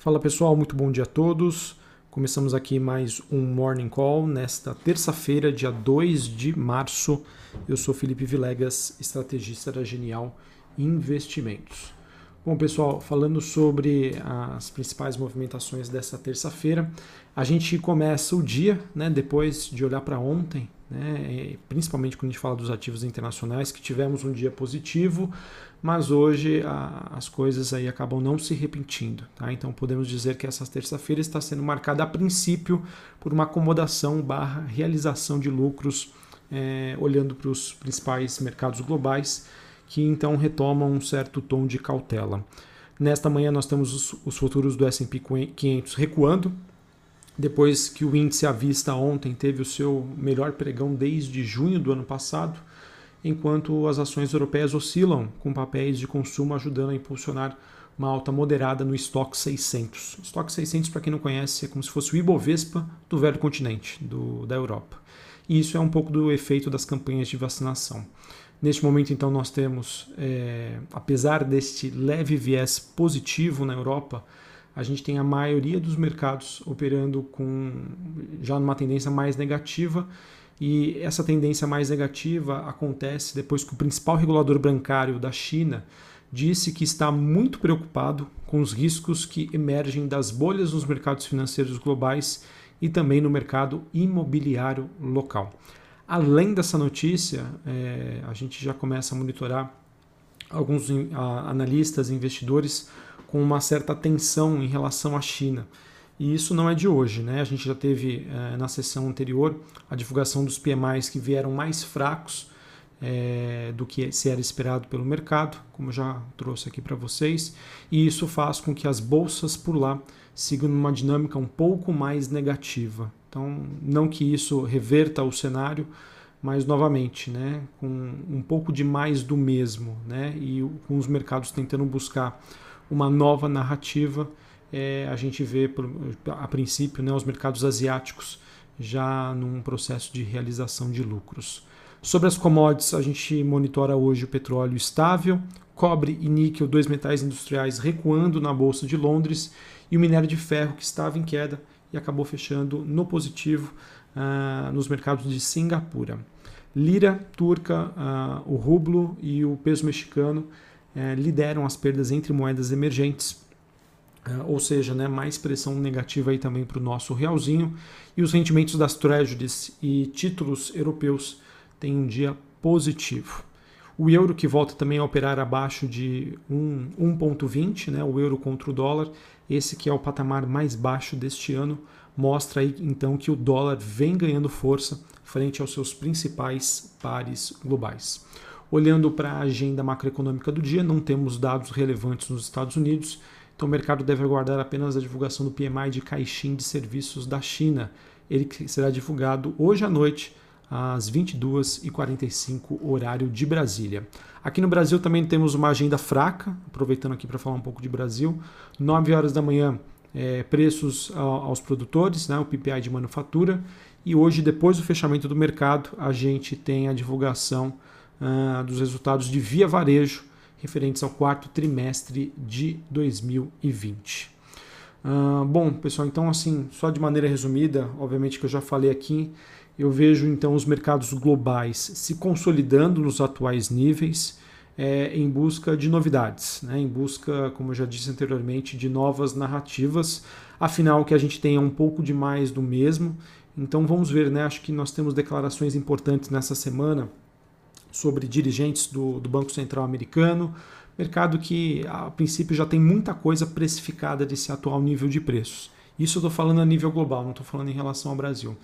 Fala pessoal, muito bom dia a todos. Começamos aqui mais um Morning Call nesta terça-feira, dia 2 de março. Eu sou Felipe Vilegas, estrategista da Genial Investimentos. Bom, pessoal, falando sobre as principais movimentações dessa terça-feira, a gente começa o dia, né, depois de olhar para ontem, né, principalmente quando a gente fala dos ativos internacionais, que tivemos um dia positivo, mas hoje a, as coisas aí acabam não se repetindo. Tá? Então podemos dizer que essa terça-feira está sendo marcada a princípio por uma acomodação barra realização de lucros, é, olhando para os principais mercados globais, que então retomam um certo tom de cautela. Nesta manhã nós temos os, os futuros do S&P 500 recuando, depois que o índice à vista ontem teve o seu melhor pregão desde junho do ano passado, enquanto as ações europeias oscilam com papéis de consumo ajudando a impulsionar uma alta moderada no estoque 600. O estoque 600, para quem não conhece, é como se fosse o Ibovespa do velho continente, do, da Europa. E isso é um pouco do efeito das campanhas de vacinação. Neste momento, então, nós temos, é, apesar deste leve viés positivo na Europa, a gente tem a maioria dos mercados operando com já numa tendência mais negativa e essa tendência mais negativa acontece depois que o principal regulador bancário da China disse que está muito preocupado com os riscos que emergem das bolhas nos mercados financeiros globais e também no mercado imobiliário local. Além dessa notícia, é, a gente já começa a monitorar alguns analistas e investidores com uma certa tensão em relação à China. E isso não é de hoje, né? A gente já teve eh, na sessão anterior a divulgação dos PMIs que vieram mais fracos eh, do que se era esperado pelo mercado, como eu já trouxe aqui para vocês, e isso faz com que as bolsas por lá sigam numa dinâmica um pouco mais negativa. Então, não que isso reverta o cenário, mas novamente, né, com um pouco de mais do mesmo, né, e com os mercados tentando buscar uma nova narrativa. É, a gente vê, a princípio, né, os mercados asiáticos já num processo de realização de lucros. Sobre as commodities, a gente monitora hoje o petróleo estável, cobre e níquel, dois metais industriais recuando na Bolsa de Londres, e o minério de ferro que estava em queda e acabou fechando no positivo uh, nos mercados de Singapura. Lira turca, uh, o rublo e o peso mexicano é, lideram as perdas entre moedas emergentes, é, ou seja, né, mais pressão negativa aí também para o nosso realzinho. E os rendimentos das treasuries e títulos europeus têm um dia positivo. O euro que volta também a operar abaixo de 1,20, né, o euro contra o dólar, esse que é o patamar mais baixo deste ano, mostra aí então que o dólar vem ganhando força frente aos seus principais pares globais. Olhando para a agenda macroeconômica do dia, não temos dados relevantes nos Estados Unidos, então o mercado deve aguardar apenas a divulgação do PMI de Caixin de Serviços da China. Ele será divulgado hoje à noite, às 22h45, horário de Brasília. Aqui no Brasil também temos uma agenda fraca, aproveitando aqui para falar um pouco de Brasil. 9 horas da manhã, é, preços aos produtores, né, o PPI de manufatura. E hoje, depois do fechamento do mercado, a gente tem a divulgação uh, dos resultados de Via Varejo referentes ao quarto trimestre de 2020. Uh, ah, bom, pessoal, então assim, só de maneira resumida, obviamente que eu já falei aqui, eu vejo então os mercados globais se consolidando nos atuais níveis é, em busca de novidades, né? em busca, como eu já disse anteriormente, de novas narrativas. Afinal, que a gente tenha um pouco de mais do mesmo. Então vamos ver, né? Acho que nós temos declarações importantes nessa semana sobre dirigentes do, do Banco Central americano, mercado que a princípio já tem muita coisa precificada desse atual nível de preços. Isso eu estou falando a nível global, não estou falando em relação ao Brasil.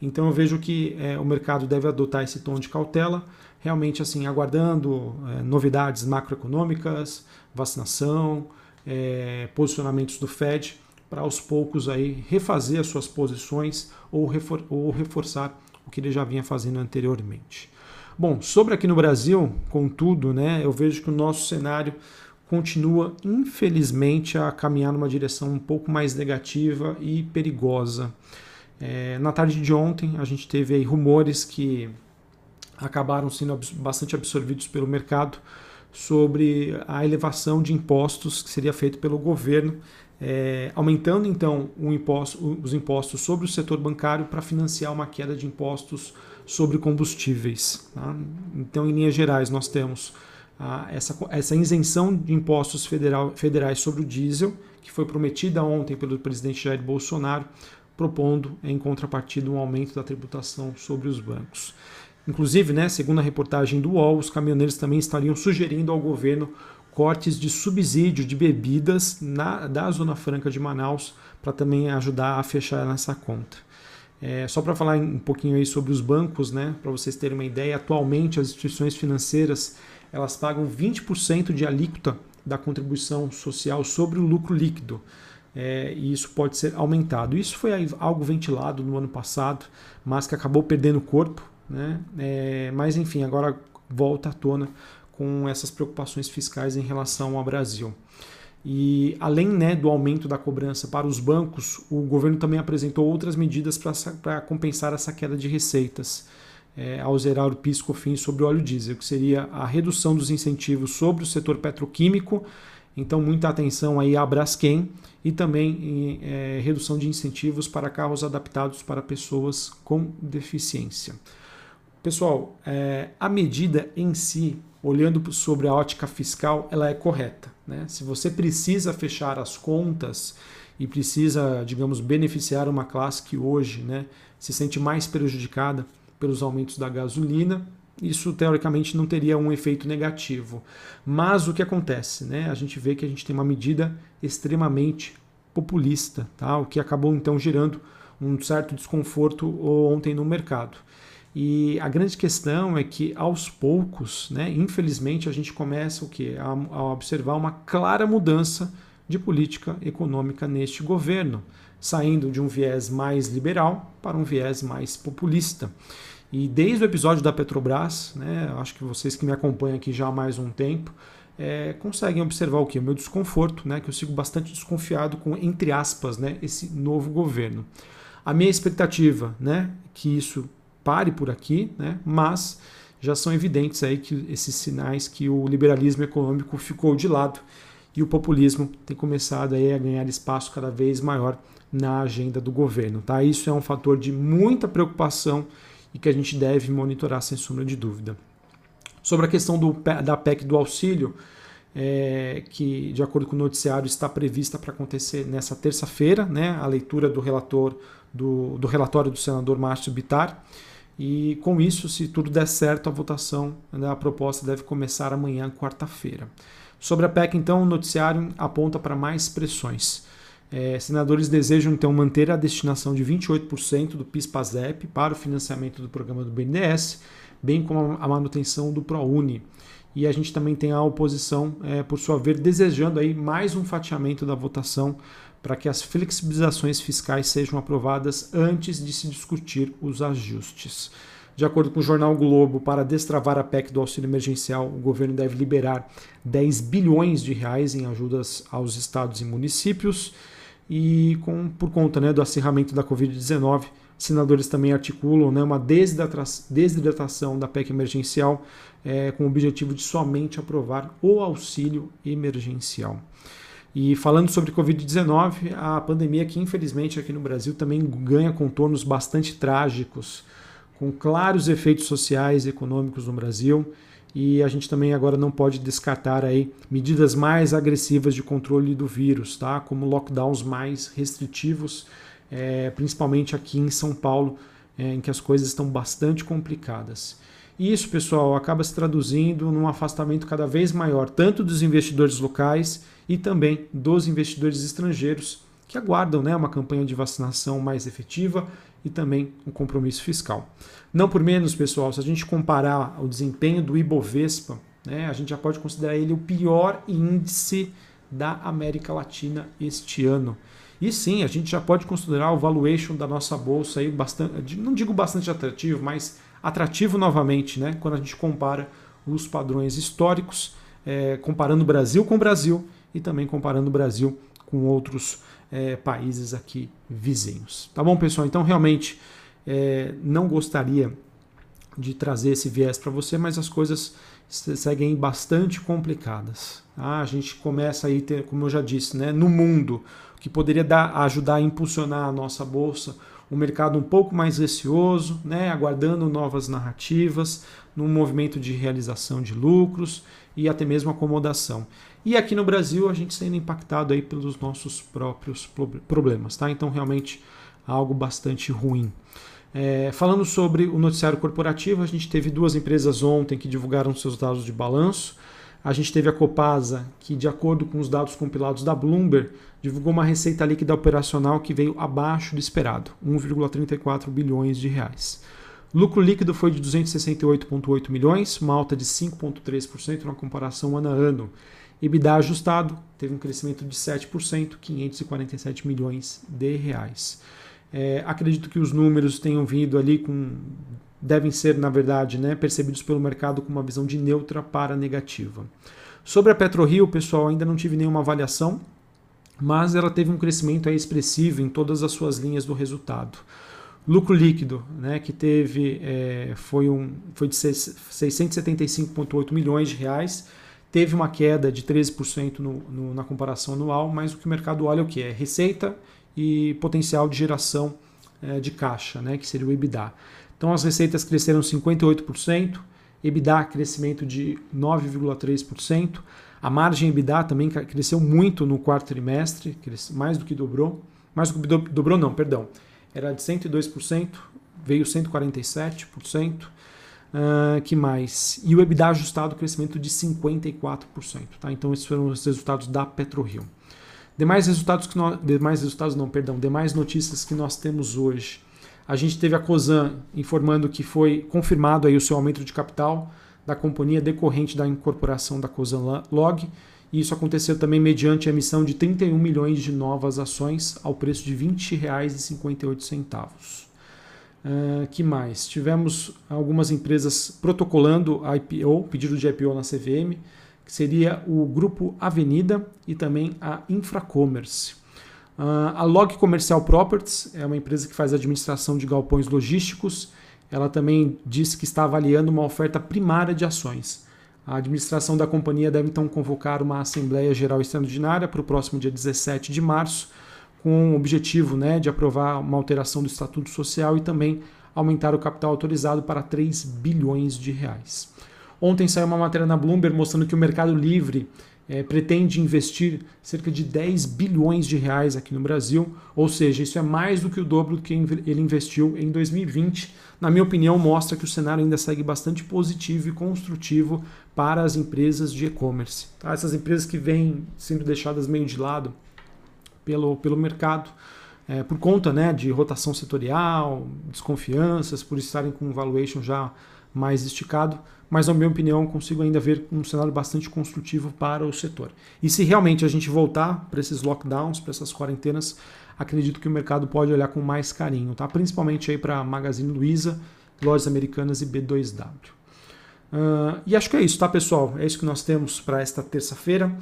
Então eu vejo que é, o mercado deve adotar esse tom de cautela, realmente assim aguardando é, novidades macroeconômicas, vacinação, é, posicionamentos do Fed para aos poucos aí refazer as suas posições ou, refor ou reforçar o que ele já vinha fazendo anteriormente. Bom, sobre aqui no Brasil, contudo, né, eu vejo que o nosso cenário continua, infelizmente, a caminhar numa direção um pouco mais negativa e perigosa. É, na tarde de ontem, a gente teve aí rumores que acabaram sendo bastante absorvidos pelo mercado sobre a elevação de impostos que seria feito pelo governo, é, aumentando então imposto, os impostos sobre o setor bancário para financiar uma queda de impostos sobre combustíveis. Tá? Então, em linhas gerais, nós temos ah, essa, essa isenção de impostos federal, federais sobre o diesel, que foi prometida ontem pelo presidente Jair Bolsonaro, propondo em contrapartida um aumento da tributação sobre os bancos. Inclusive, né, segundo a reportagem do UOL, os caminhoneiros também estariam sugerindo ao governo cortes de subsídio de bebidas na, da Zona Franca de Manaus para também ajudar a fechar essa conta. É, só para falar um pouquinho aí sobre os bancos, né, para vocês terem uma ideia, atualmente as instituições financeiras elas pagam 20% de alíquota da contribuição social sobre o lucro líquido. É, e isso pode ser aumentado. Isso foi algo ventilado no ano passado, mas que acabou perdendo corpo. Né? É, mas enfim, agora volta à tona com essas preocupações fiscais em relação ao Brasil. E além né, do aumento da cobrança para os bancos, o governo também apresentou outras medidas para compensar essa queda de receitas é, ao zerar o PIS/COFINS sobre o óleo diesel, que seria a redução dos incentivos sobre o setor petroquímico. Então, muita atenção aí à Braskem e também é, redução de incentivos para carros adaptados para pessoas com deficiência. Pessoal, é, a medida em si, olhando sobre a ótica fiscal, ela é correta. Né? Se você precisa fechar as contas e precisa, digamos, beneficiar uma classe que hoje né, se sente mais prejudicada pelos aumentos da gasolina, isso teoricamente não teria um efeito negativo. Mas o que acontece? Né? A gente vê que a gente tem uma medida extremamente populista, tá? o que acabou então gerando um certo desconforto ontem no mercado. E a grande questão é que aos poucos, né, infelizmente, a gente começa o quê? A, a observar uma clara mudança de política econômica neste governo, saindo de um viés mais liberal para um viés mais populista. E desde o episódio da Petrobras, né, acho que vocês que me acompanham aqui já há mais um tempo, é, conseguem observar o que? O meu desconforto, né, que eu sigo bastante desconfiado com, entre aspas, né, esse novo governo. A minha expectativa, né, que isso pare por aqui, né? mas já são evidentes aí que esses sinais que o liberalismo econômico ficou de lado e o populismo tem começado aí a ganhar espaço cada vez maior na agenda do governo. Tá? Isso é um fator de muita preocupação e que a gente deve monitorar sem sombra de dúvida. Sobre a questão do, da PEC do auxílio, é, que de acordo com o noticiário está prevista para acontecer nessa terça-feira, né, a leitura do relator do, do relatório do senador Márcio Bitar. E com isso, se tudo der certo, a votação da né, proposta deve começar amanhã, quarta-feira. Sobre a PEC, então, o noticiário aponta para mais pressões. É, senadores desejam então manter a destinação de 28% do PIS/PASEP para o financiamento do programa do BNDES, bem como a manutenção do ProUni. E a gente também tem a oposição, é, por sua vez, desejando aí mais um fatiamento da votação para que as flexibilizações fiscais sejam aprovadas antes de se discutir os ajustes. De acordo com o jornal Globo, para destravar a PEC do auxílio emergencial, o governo deve liberar 10 bilhões de reais em ajudas aos estados e municípios. E com, por conta né, do acirramento da Covid-19, senadores também articulam né, uma desidratação da PEC emergencial é, com o objetivo de somente aprovar o auxílio emergencial. E falando sobre Covid-19, a pandemia que infelizmente aqui no Brasil também ganha contornos bastante trágicos, com claros efeitos sociais e econômicos no Brasil. E a gente também agora não pode descartar aí medidas mais agressivas de controle do vírus, tá? como lockdowns mais restritivos, é, principalmente aqui em São Paulo, é, em que as coisas estão bastante complicadas. Isso, pessoal, acaba se traduzindo num afastamento cada vez maior, tanto dos investidores locais e também dos investidores estrangeiros que aguardam né, uma campanha de vacinação mais efetiva e também um compromisso fiscal. Não por menos, pessoal, se a gente comparar o desempenho do Ibovespa, né, a gente já pode considerar ele o pior índice da América Latina este ano. E sim, a gente já pode considerar o valuation da nossa bolsa aí bastante, não digo bastante atrativo, mas atrativo novamente, né, quando a gente compara os padrões históricos, é, comparando o Brasil com o Brasil e também comparando o Brasil com outros é, países aqui vizinhos. Tá bom, pessoal? Então, realmente, é, não gostaria de trazer esse viés para você, mas as coisas seguem bastante complicadas. Tá? A gente começa aí, ter, como eu já disse, né, no mundo, que poderia dar, ajudar a impulsionar a nossa bolsa, um mercado um pouco mais receoso, né, aguardando novas narrativas, num movimento de realização de lucros e até mesmo acomodação. E aqui no Brasil a gente sendo impactado aí pelos nossos próprios problemas, tá? Então realmente algo bastante ruim. É, falando sobre o noticiário corporativo, a gente teve duas empresas ontem que divulgaram seus dados de balanço. A gente teve a Copasa, que, de acordo com os dados compilados da Bloomberg, divulgou uma receita líquida operacional que veio abaixo do esperado, 1,34 bilhões de reais. Lucro líquido foi de 268,8 milhões, uma alta de 5,3% na comparação ano a ano. EBITDA ajustado teve um crescimento de 7%, 547 milhões de reais. É, acredito que os números tenham vindo ali com. Devem ser, na verdade, né, percebidos pelo mercado com uma visão de neutra para negativa. Sobre a PetroRio, pessoal, ainda não tive nenhuma avaliação, mas ela teve um crescimento expressivo em todas as suas linhas do resultado. Lucro líquido, né, que teve é, foi, um, foi de 675,8 milhões de reais, teve uma queda de 13% no, no, na comparação anual, mas o que o mercado olha é o que? É receita e potencial de geração é, de caixa, né, que seria o EBITDA. Então as receitas cresceram 58%, EBITDA crescimento de 9,3%, a margem EBITDA também cresceu muito no quarto trimestre, mais do que dobrou, mais do que dobrou não, perdão, era de 102%, veio 147%, uh, que mais? E o EBITDA ajustado crescimento de 54%, tá? Então esses foram os resultados da PetroRio. Demais resultados que nós, demais resultados não, perdão, demais notícias que nós temos hoje. A gente teve a Cosan informando que foi confirmado aí o seu aumento de capital da companhia decorrente da incorporação da Cosan Log. E isso aconteceu também mediante a emissão de 31 milhões de novas ações ao preço de R$ 20,58. Uh, que mais? Tivemos algumas empresas protocolando IPO, pedido de IPO na CVM que seria o grupo Avenida e também a Infracommerce. Uh, a Log Comercial Properties é uma empresa que faz administração de galpões logísticos. Ela também disse que está avaliando uma oferta primária de ações. A administração da companhia deve então convocar uma Assembleia Geral Extraordinária para o próximo dia 17 de março, com o objetivo né, de aprovar uma alteração do Estatuto Social e também aumentar o capital autorizado para 3 bilhões de reais. Ontem saiu uma matéria na Bloomberg mostrando que o Mercado Livre é, pretende investir cerca de 10 bilhões de reais aqui no Brasil, ou seja, isso é mais do que o dobro do que ele investiu em 2020. Na minha opinião, mostra que o cenário ainda segue bastante positivo e construtivo para as empresas de e-commerce. Tá? Essas empresas que vêm sendo deixadas meio de lado pelo, pelo mercado. É, por conta né, de rotação setorial, desconfianças, por estarem com um valuation já mais esticado, mas na minha opinião consigo ainda ver um cenário bastante construtivo para o setor. E se realmente a gente voltar para esses lockdowns, para essas quarentenas, acredito que o mercado pode olhar com mais carinho, tá? Principalmente aí para Magazine Luiza, lojas americanas e B2W. Uh, e acho que é isso, tá, pessoal? É isso que nós temos para esta terça-feira.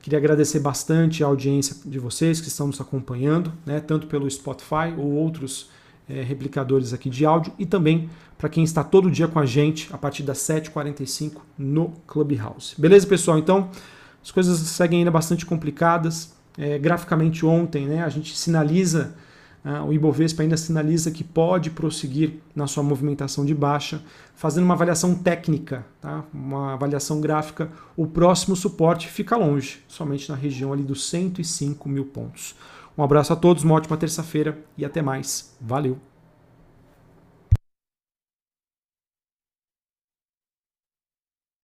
Queria agradecer bastante a audiência de vocês que estão nos acompanhando, né, tanto pelo Spotify ou outros é, replicadores aqui de áudio e também para quem está todo dia com a gente a partir das 7h45 no Clubhouse. Beleza, pessoal? Então, as coisas seguem ainda bastante complicadas. É, graficamente ontem, né, a gente sinaliza, uh, o Ibovespa ainda sinaliza que pode prosseguir na sua movimentação de baixa, fazendo uma avaliação técnica, tá? uma avaliação gráfica. O próximo suporte fica longe, somente na região ali dos 105 mil pontos. Um abraço a todos, uma ótima terça-feira e até mais. Valeu!